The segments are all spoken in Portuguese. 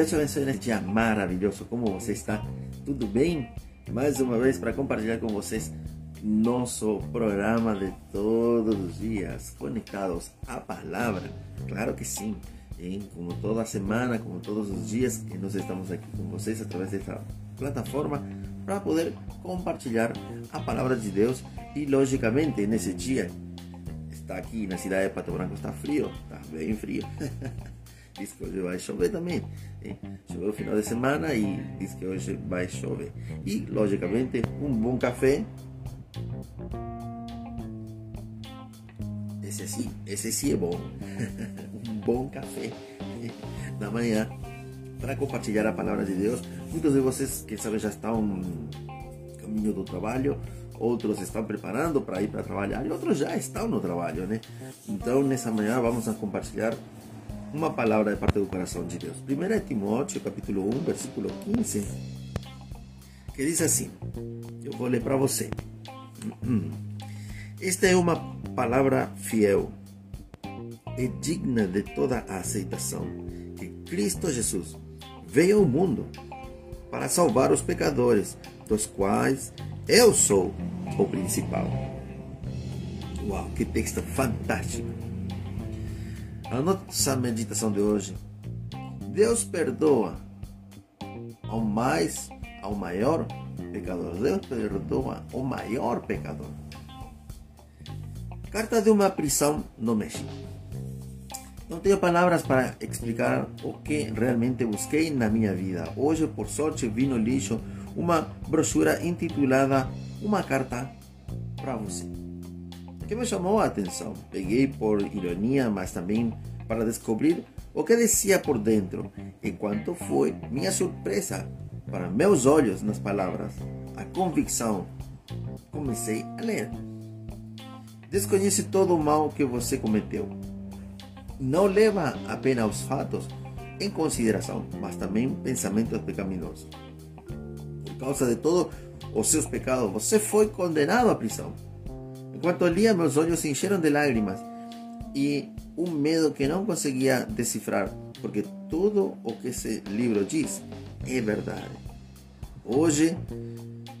Deus te abençoe neste dia maravilhoso. Como você está? Tudo bem? Mais uma vez para compartilhar com vocês nosso programa de todos os dias, conectados à palavra. Claro que sim. Como toda semana, como todos os dias, que nós estamos aqui com vocês através desta plataforma para poder compartilhar a palavra de Deus e, logicamente, nesse dia está aqui na cidade de Pato Branco, está frio, está bem frio. diz que hoje vai chover também. Hein? Choveu o final de semana e diz que hoje vai chover. E, logicamente, um bom café. Esse sim, esse sim é bom. um bom café na manhã para compartilhar a palavra de Deus. Muitos de vocês, quem sabe, já estão no caminho do trabalho, outros estão preparando para ir para trabalhar e outros já estão no trabalho, né? Então, nessa manhã, vamos a compartilhar uma palavra de parte do coração de Deus. 1 Timóteo, capítulo 1, versículo 15, que diz assim: Eu vou ler para você. Esta é uma palavra fiel e digna de toda a aceitação que Cristo Jesus veio ao mundo para salvar os pecadores, dos quais eu sou o principal. Uau, que texto fantástico! A nossa meditação de hoje. Deus perdoa ao mais, ao maior pecador. Deus perdoa o maior pecador. Carta de uma prisão no México. Não tenho palavras para explicar o que realmente busquei na minha vida. Hoje, por sorte, vi no lixo uma brochura intitulada Uma Carta para Você que me chamou a atenção. Peguei por ironia, mas também para descobrir o que dizia por dentro. Enquanto foi minha surpresa para meus olhos nas palavras, a convicção. Comecei a ler. Desconhece todo o mal que você cometeu. Não leva apenas os fatos em consideração, mas também pensamentos pecaminosos. Por causa de todos os seus pecados, você foi condenado à prisão. Enquanto lia, meus olhos se encheram de lágrimas e um medo que não conseguia decifrar, porque tudo o que esse livro diz é verdade. Hoje,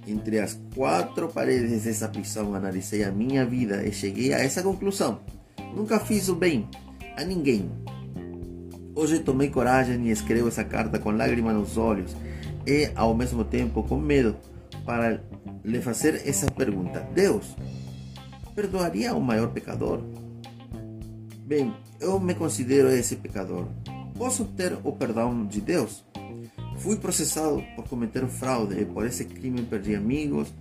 entre as quatro paredes dessa prisão, analisei a minha vida e cheguei a essa conclusão. Nunca fiz o bem a ninguém. Hoje tomei coragem e escrevo essa carta com lágrimas nos olhos e, ao mesmo tempo, com medo para lhe fazer essa pergunta: Deus, perdoaria o maior pecador? Bem, eu me considero esse pecador. Posso ter o perdão de Deus? Fui processado por cometer fraude e por esse crime perdi amigos,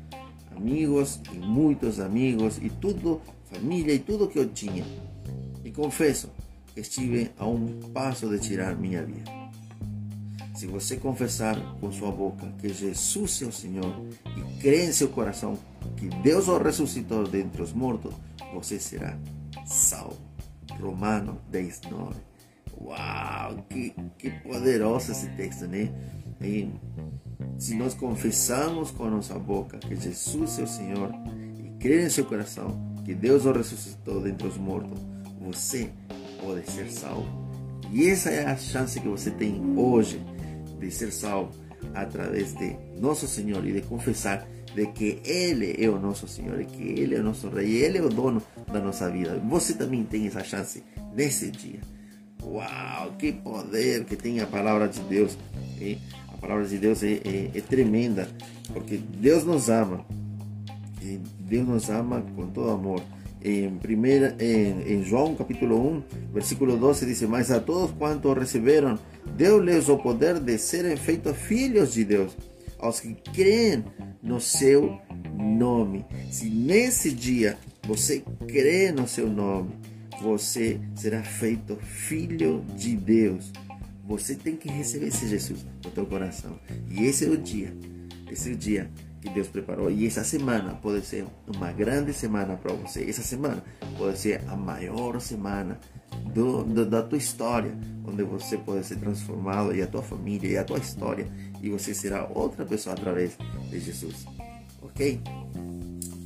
amigos e muitos amigos e tudo, família e tudo que eu tinha. E confesso que estive a um passo de tirar minha vida. Se você confessar com sua boca que Jesus é o Senhor e crer em seu coração que Deus o ressuscitou dentre os mortos, você será salvo. Romano 10, 9. Uau, que, que poderoso esse texto, né? E se nós confessamos com nossa boca que Jesus é o Senhor e crer em seu coração que Deus o ressuscitou dentre os mortos, você pode ser salvo. E essa é a chance que você tem hoje de ser salvo através de nosso Senhor e de confessar de que Ele é o nosso Senhor, que Ele é o nosso Rei, Ele é o dono da nossa vida. Você também tem essa chance nesse dia. Uau, que poder que tem a palavra de Deus. E a palavra de Deus é, é, tremenda, porque Deus nos ama. Deus nos ama com todo amor. Primeira, em, em João capítulo 1, versículo 12 diz: Mas a todos quantos receberam, deu-lhes o poder de serem feitos filhos de Deus aos que creem no seu nome. Se nesse dia você crê no seu nome, você será feito filho de Deus. Você tem que receber esse Jesus no teu coração. E esse é o dia. Esse é o dia que Deus preparou. E essa semana pode ser uma grande semana para você. Essa semana pode ser a maior semana do, do, da tua história, onde você pode ser transformado e a tua família e a tua história e você será outra pessoa através de Jesus, ok?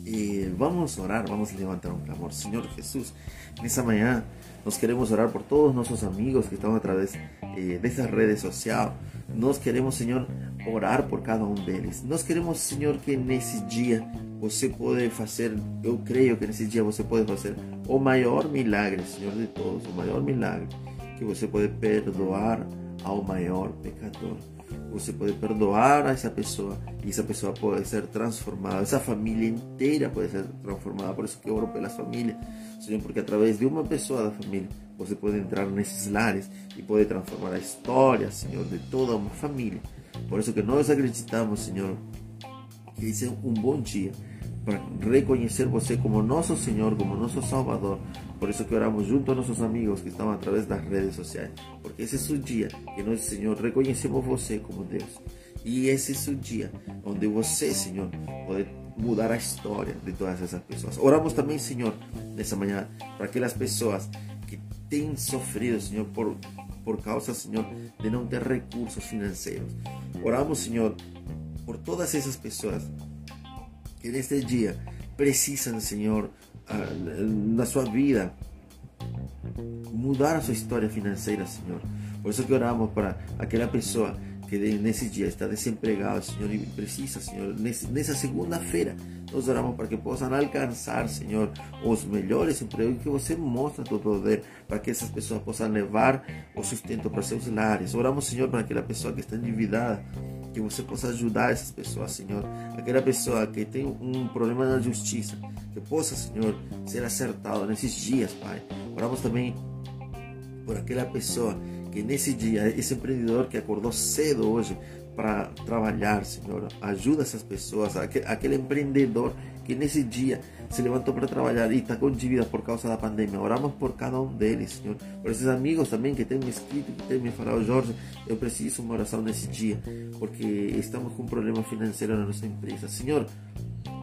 E, vamos orar, vamos levantar um clamor. Senhor Jesus, nessa manhã nós queremos orar por todos nossos amigos que estão através eh, dessas redes sociais. Nós queremos, Senhor, orar por cada um deles. Nós queremos, Senhor, que nesse dia você pode fazer, eu creio que nesse dia você pode fazer o maior milagre, Senhor de todos, o maior milagre, que você pode perdoar ao maior pecador. Você pode perdoar a essa pessoa e essa pessoa pode ser transformada. Essa família inteira pode ser transformada. Por isso que eu oro pelas famílias, Senhor, porque através de uma pessoa da família você pode entrar nesses lares e pode transformar a história, Senhor, de toda uma família. Por isso que nós acreditamos, Senhor, que esse é um bom dia para reconhecer você como nosso Senhor, como nosso Salvador. Por isso que oramos junto a nossos amigos que estão através das redes sociais, porque esse é o dia que nós, Senhor, reconhecemos você como Deus. E esse é o dia onde você, Senhor, pode mudar a história de todas essas pessoas. Oramos também, Senhor, nessa manhã, para aquelas pessoas que têm sofrido, Senhor, por, por causa, Senhor, de não ter recursos financeiros. Oramos, Senhor, por todas essas pessoas que neste dia precisam, Senhor, na sua vida, mudar a sua história financeira, Senhor. Por que oramos para aquela pessoa que nesse dia está desempregada, Senhor, e precisa, Senhor, nessa segunda-feira, nós oramos para que possam alcançar, Senhor, os melhores empregos que você mostra teu poder, para que essas pessoas possam levar o sustento para seus lares. Oramos, Senhor, para aquela pessoa que está endividada, que você possa ajudar essas pessoas, Senhor. Aquela pessoa que tem um problema na justiça, que possa, Senhor, ser acertado nesses dias, Pai. Oramos também por aquela pessoa que nesse dia, esse empreendedor que acordou cedo hoje para trabalhar, Senhor, ajuda essas pessoas, aquele empreendedor que nesse dia se levantou para trabalhar e está com dívida por causa da pandemia. Oramos por cada um deles, Senhor. Por esses amigos também que têm me escrito, que têm me falado, Jorge, eu preciso uma oração nesse dia, porque estamos com um problema financeiro na nossa empresa. Senhor,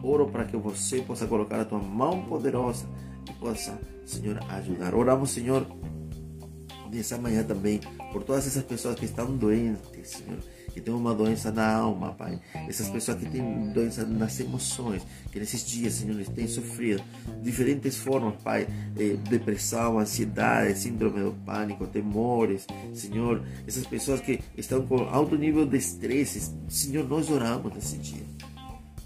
oro para que você possa colocar a tua mão poderosa e possa, Senhor, ajudar. Oramos, Senhor, nessa manhã também por todas essas pessoas que estão doentes, Senhor que tem uma doença na alma, Pai. Essas pessoas que têm doença nas emoções, que nesses dias, Senhor, eles têm sofrido diferentes formas, Pai. Depressão, ansiedade, síndrome do pânico, temores, Senhor. Essas pessoas que estão com alto nível de estresse, Senhor, nós oramos nesse dia.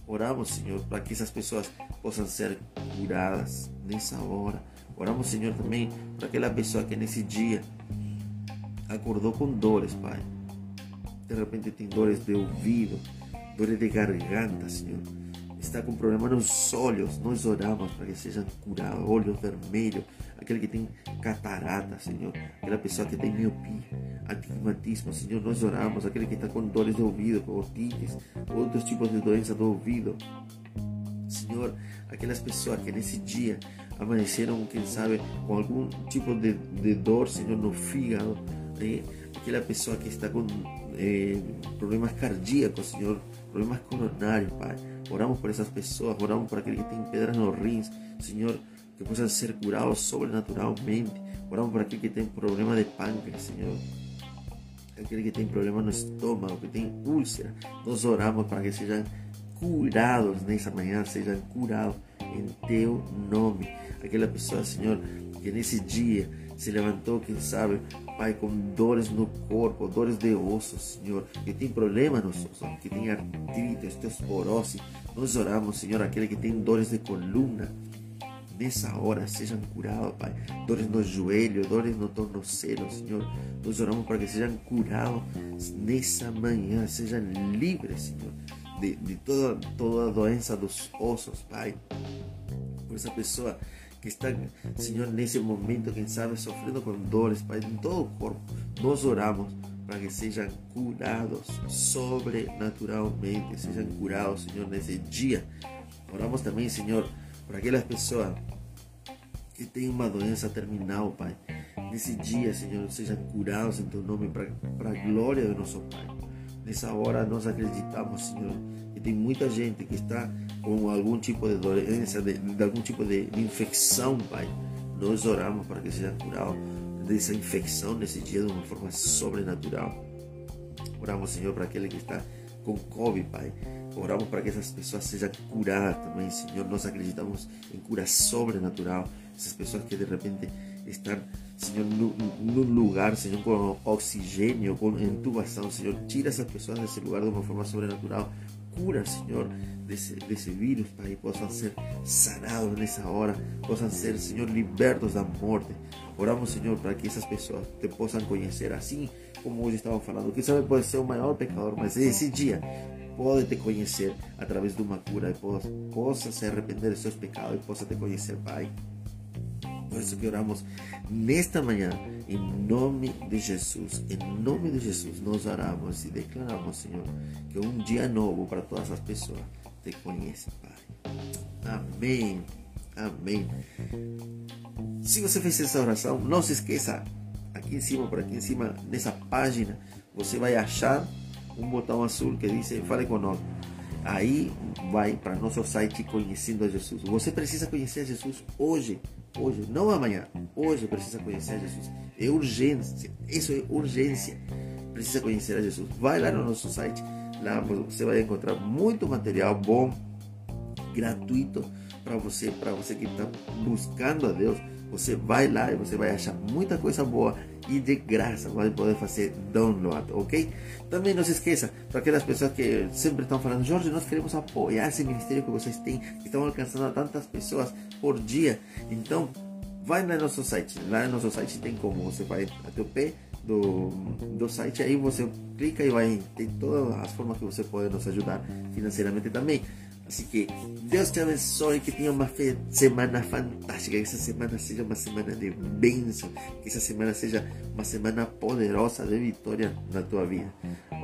Oramos, Senhor, para que essas pessoas possam ser curadas nessa hora. Oramos, Senhor, também para aquela pessoa que nesse dia acordou com dores, Pai de repente tem dores de ouvido, dores de garganta, Senhor. Está com problema nos olhos, nós oramos para que sejam curados, olhos vermelhos, aquele que tem catarata, Senhor, aquela pessoa que tem miopia, astigmatismo, Senhor, nós oramos, aquele que está com dores de ouvido, com otites, outros tipos de doença do ouvido. Senhor, aquelas pessoas que nesse dia amanheceram, quem sabe, com algum tipo de, de dor, Senhor, no fígado, né? aquela pessoa que está com eh, problemas cardíacos, Senhor, problemas coronários, Pai. Oramos por essas pessoas, oramos por aquele que tem pedras nos rins, Senhor, que possam ser curados sobrenaturalmente. Oramos por aquele que tem problema de pâncreas, Senhor. Aquele que tem problema no estômago, que tem úlcera. Nós oramos para que sejam curados nessa manhã, sejam curados em Teu nome. Aquela pessoa, Senhor, que nesse dia se levantou, quem sabe, Pai, com dores no corpo, dores de osso, Senhor, que tem problema nos ossos, que tem artrite, osteoporose. Nós oramos, Senhor, aquele que tem dores de coluna, nessa hora sejam curados, Pai. Dores no joelho, dores no tornozelo, Senhor. Nós oramos para que sejam curados nessa manhã, sejam livres, Senhor, de, de toda, toda doença dos ossos, Pai. Por essa pessoa que está, Senhor, nesse momento, quem sabe, sofrendo com dores, Pai, em todo o corpo. Nós oramos para que sejam curados sobrenaturalmente, sejam curados, Senhor, nesse dia. Oramos também, Senhor, para aquelas pessoas que têm uma doença terminal, Pai. Nesse dia, Senhor, sejam curados em Teu nome para a glória do nosso Pai. Nessa hora, nós acreditamos, Senhor, que tem muita gente que está com algum tipo de doença, de, de algum tipo de, de, infecção, Pai. Nós oramos para que seja curado dessa infecção nesse dia de uma forma sobrenatural. Oramos, Senhor, para aquele que está com Covid, Pai. Oramos para que essas pessoas sejam curadas também, Senhor. Nós acreditamos em cura sobrenatural. Essas pessoas que de repente estão, Senhor, num lugar, Senhor, com oxigênio, com intubação, Senhor. Tira essas pessoas desse lugar de uma forma sobrenatural. Cura, Senhor, desse, desse vírus, Pai, e possam ser sanados nessa hora, possam ser, Senhor, libertos da morte. Oramos, Senhor, para que essas pessoas te possam conhecer assim como hoje estava falando. Que sabe ser o maior pecador, mas esse dia pode te conhecer através de uma cura e possa, possa se arrepender de seus pecados e possa te conhecer, Pai. Por que oramos nesta manhã, em nome de Jesus, em nome de Jesus, nós oramos e declaramos, Senhor, que um dia novo para todas as pessoas te conhecem, Pai. Amém. Amém. Se você fez essa oração, não se esqueça, aqui em cima, por aqui em cima, nessa página, você vai achar um botão azul que diz Fale conosco. Aí vai para nosso site Conhecendo a Jesus. Você precisa conhecer Jesus hoje, hoje, não amanhã. Hoje precisa conhecer a Jesus. É urgência, isso é urgência. Precisa conhecer a Jesus. Vai lá no nosso site, lá você vai encontrar muito material bom, gratuito para você, para você que está buscando a Deus. Você vai lá e você vai achar muita coisa boa e de graça vai poder fazer download, ok? Também não se esqueça, para aquelas pessoas que sempre estão falando, Jorge, nós queremos apoiar esse ministério que vocês têm, que estão alcançando tantas pessoas por dia. Então, vai no nosso site. Lá no nosso site tem como você vai até o pé do, do site, aí você clica e vai ter todas as formas que você pode nos ajudar financeiramente também. Assim que Deus te abençoe, que tenha uma semana fantástica, que essa semana seja uma semana de bênção, que essa semana seja uma semana poderosa de vitória na tua vida.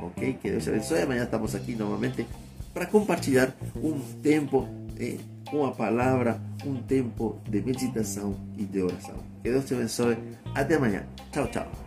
Ok? Que Deus te abençoe. Amanhã estamos aqui novamente para compartilhar um tempo eh, com a palavra, um tempo de meditação e de oração. Que Deus te abençoe. Até amanhã. Tchau, tchau.